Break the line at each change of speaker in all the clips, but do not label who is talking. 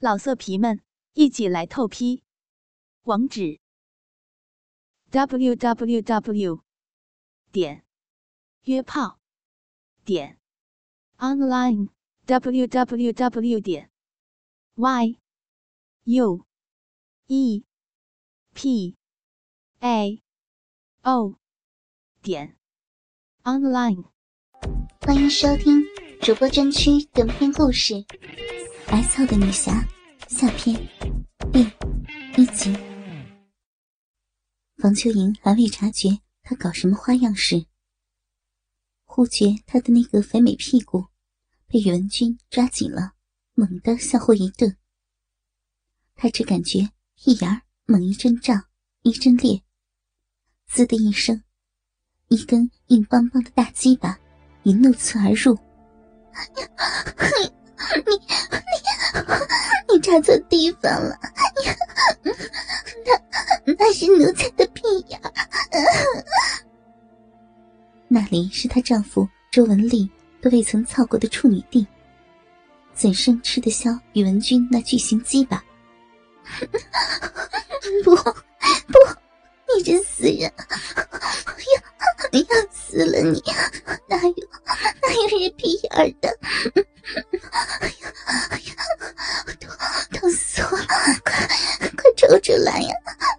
老色皮们，一起来透批！网址：w w w 点约炮点 online w w w 点 y u e p a o 点 online。
欢迎收听主播专区短篇故事《白操的女侠》下篇第一集。房秋莹还未察觉他搞什么花样时，忽觉他的那个肥美屁股被宇文君抓紧了，猛地向后一顿。他只感觉一眼儿猛一阵胀，一阵裂，滋的一声，一根硬邦邦的大鸡巴。你怒刺而入，你你插错地方了，那那是奴才的屁眼，那里是她丈夫周文丽都未曾操过的处女地，怎生吃得消宇文君那巨型鸡巴？不不，你这死人！要要死了你！哪有哪有人屁眼的？哎呀哎呀，痛痛死我了！快快抽出来呀！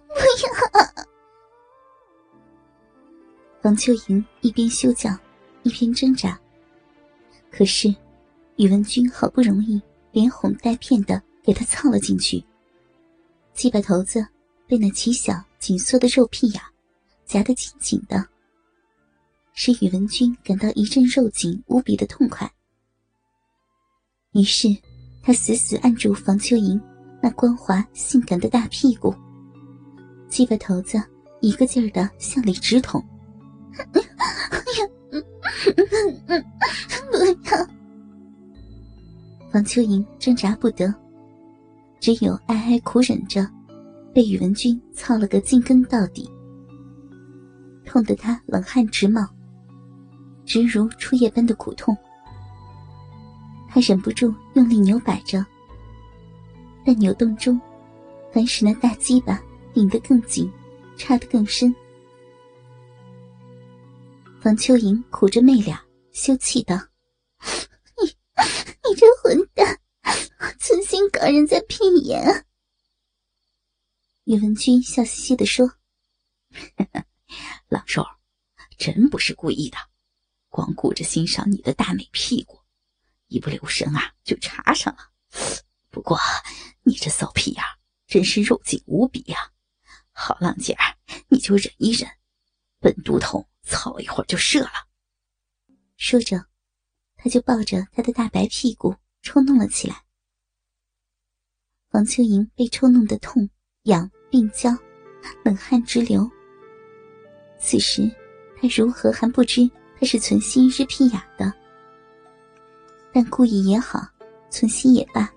不要！王秋莹一边休叫，一边挣扎。可是宇文君好不容易连哄带骗的给她操了进去，鸡巴头子被那奇小紧缩的肉屁眼夹得紧紧的。使宇文君感到一阵肉紧无比的痛快，于是他死死按住房秋莹那光滑性感的大屁股，鸡巴头子一个劲儿的向里直捅。不要！房秋莹挣扎不得，只有哀哀苦忍着，被宇文君操了个进根到底，痛得他冷汗直冒。直如初夜般的苦痛，他忍不住用力扭摆着，但扭动中，反使那大鸡巴拧得更紧，插得更深。房秋莹苦着媚脸，羞气道：“你，你这混蛋，存心搞人家屁眼！”宇文君笑嘻嘻的说：“
老寿，真不是故意的。”光顾着欣赏你的大美屁股，一不留神啊，就插上了。不过你这骚屁呀，真是肉紧无比呀！好浪姐儿，你就忍一忍，本都统操一会儿就射了。
说着，他就抱着他的大白屁股抽弄了起来。王秋莹被抽弄的痛痒并交，冷汗直流。此时，他如何还不知？他是存心日屁眼的，但故意也好，存心也罢，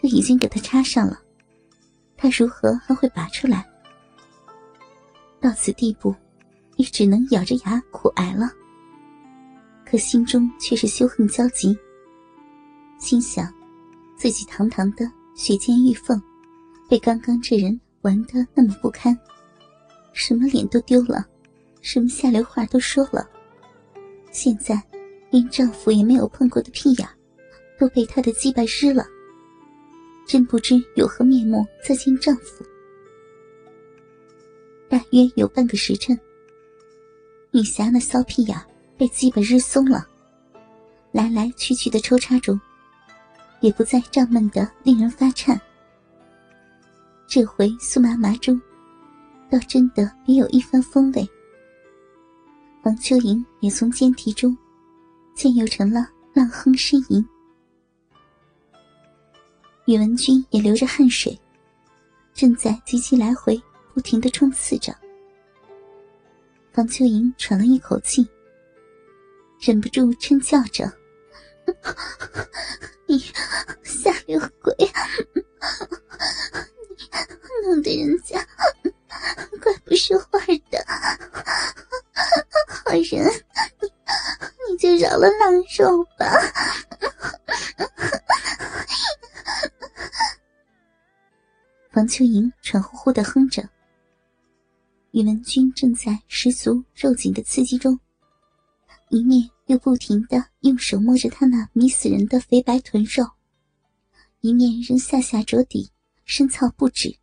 都已经给他插上了，他如何还会拔出来？到此地步，也只能咬着牙苦挨了。可心中却是羞恨交集，心想自己堂堂的雪见玉凤，被刚刚这人玩得那么不堪，什么脸都丢了，什么下流话都说了。现在，连丈夫也没有碰过的屁眼，都被她的鸡巴湿了。真不知有何面目再见丈夫。大约有半个时辰，女侠那骚屁眼被鸡巴日松了，来来去去的抽插中，也不再胀闷的令人发颤。这回苏麻麻中，倒真的别有一番风味。王秋莹也从奸啼中，渐又成了浪哼呻吟。宇文君也流着汗水，正在急急来回不停的冲刺着。王秋莹喘了一口气，忍不住嗔叫着：“你 下流鬼，你 弄得人秋莹喘呼呼的哼着。宇文君正在十足肉紧的刺激中，一面又不停的用手摸着他那迷死人的肥白臀肉，一面仍下下着底，深操不止。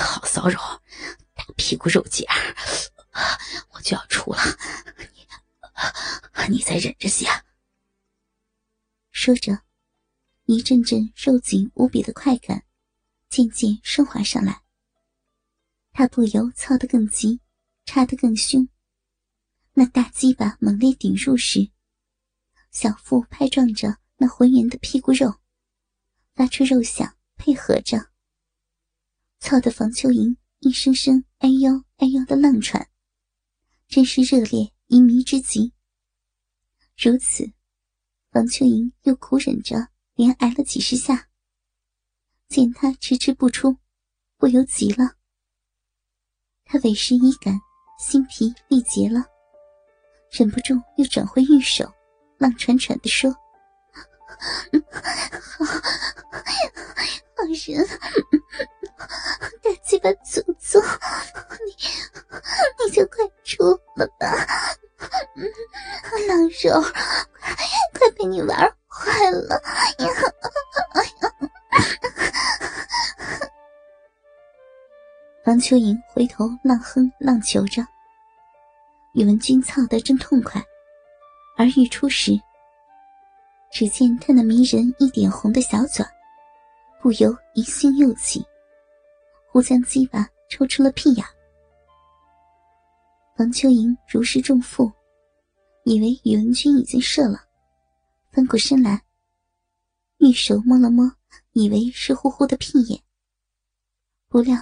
好骚扰，大屁股肉茧，我就要出了，你你再忍着些。
说着，一阵阵肉紧无比的快感渐渐升华上来。他不由操得更急，插得更凶。那大鸡巴猛烈顶入时，小腹拍撞着那浑圆的屁股肉，发出肉响，配合着，操得房秋莹一声声“哎呦哎呦”的浪喘，真是热烈淫迷之极。如此。房秋莹又苦忍着，连挨了几十下。见他迟迟不出，不由急了。他委实已感心疲力竭了，忍不住又转回玉手，浪喘喘的说：“好，好人，大鸡巴祖宗，你你就快出了吧，老肉。”快被你玩坏了呀！王秋莹回头浪哼浪求着，宇文君操得真痛快。而欲出时，只见他那迷人一点红的小嘴，不由疑心又起，忽将鸡巴抽出了屁眼。王秋莹如释重负，以为宇文君已经射了。翻过身来，玉手摸了摸，以为是呼呼的屁眼。不料，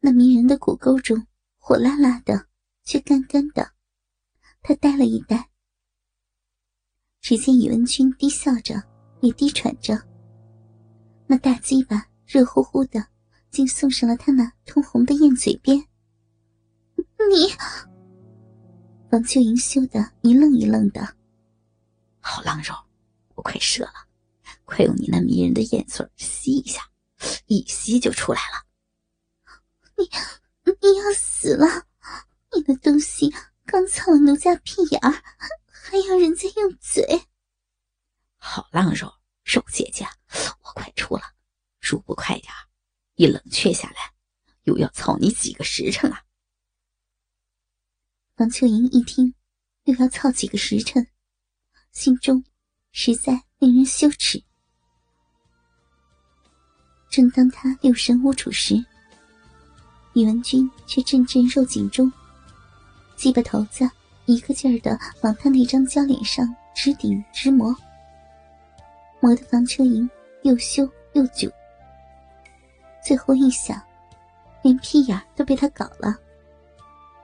那迷人的骨沟中火辣辣的，却干干的。他呆了一呆。只见宇文君低笑着，也低喘着。那大鸡巴热乎乎的，竟送上了他那通红的艳嘴边。你，王秋莹羞得一愣一愣的。
好浪肉！我快射了，快用你那迷人的眼嘴吸一下，一吸就出来了。
你你要死了！你的东西刚操了奴家屁眼儿，还要人家用嘴。
好浪肉，肉姐姐，我快出了，如不快点一冷却下来，又要操你几个时辰了。
王秋莹一听，又要操几个时辰，心中。实在令人羞耻。正当他六神无主时，宇文君却阵阵肉紧中，鸡巴头子一个劲儿的往他那张娇脸上直顶直磨，磨得房车营又羞又窘。最后一想，连屁眼都被他搞了，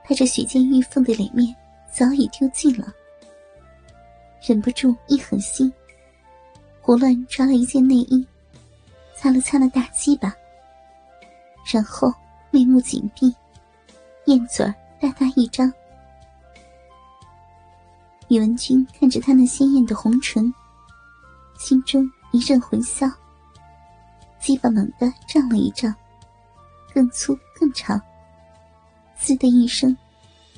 他这雪见玉凤的脸面早已丢尽了。忍不住一狠心，胡乱抓了一件内衣，擦了擦那大鸡巴，然后眉目紧闭，燕嘴儿大大一张。宇文君看着他那鲜艳的红唇，心中一阵混淆，鸡巴猛地胀了一胀，更粗更长，滋的一声，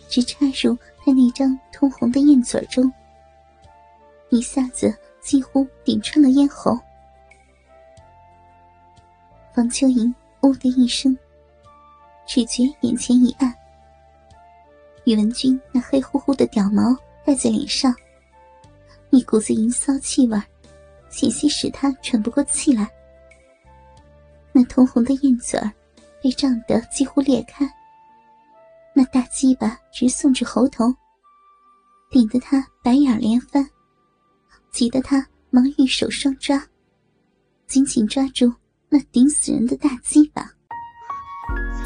直插入他那张通红的燕嘴中。一下子几乎顶穿了咽喉，房秋莹“呜”的一声，只觉眼前一暗。宇文君那黑乎乎的屌毛盖在脸上，一股子淫骚气味，险些使他喘不过气来。那通红的燕嘴儿被胀得几乎裂开，那大鸡巴直送至喉头，顶得他白眼连翻。急得他忙玉手双抓，紧紧抓住那顶死人的大鸡巴。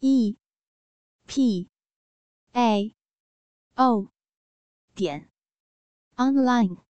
e p a o 点 online。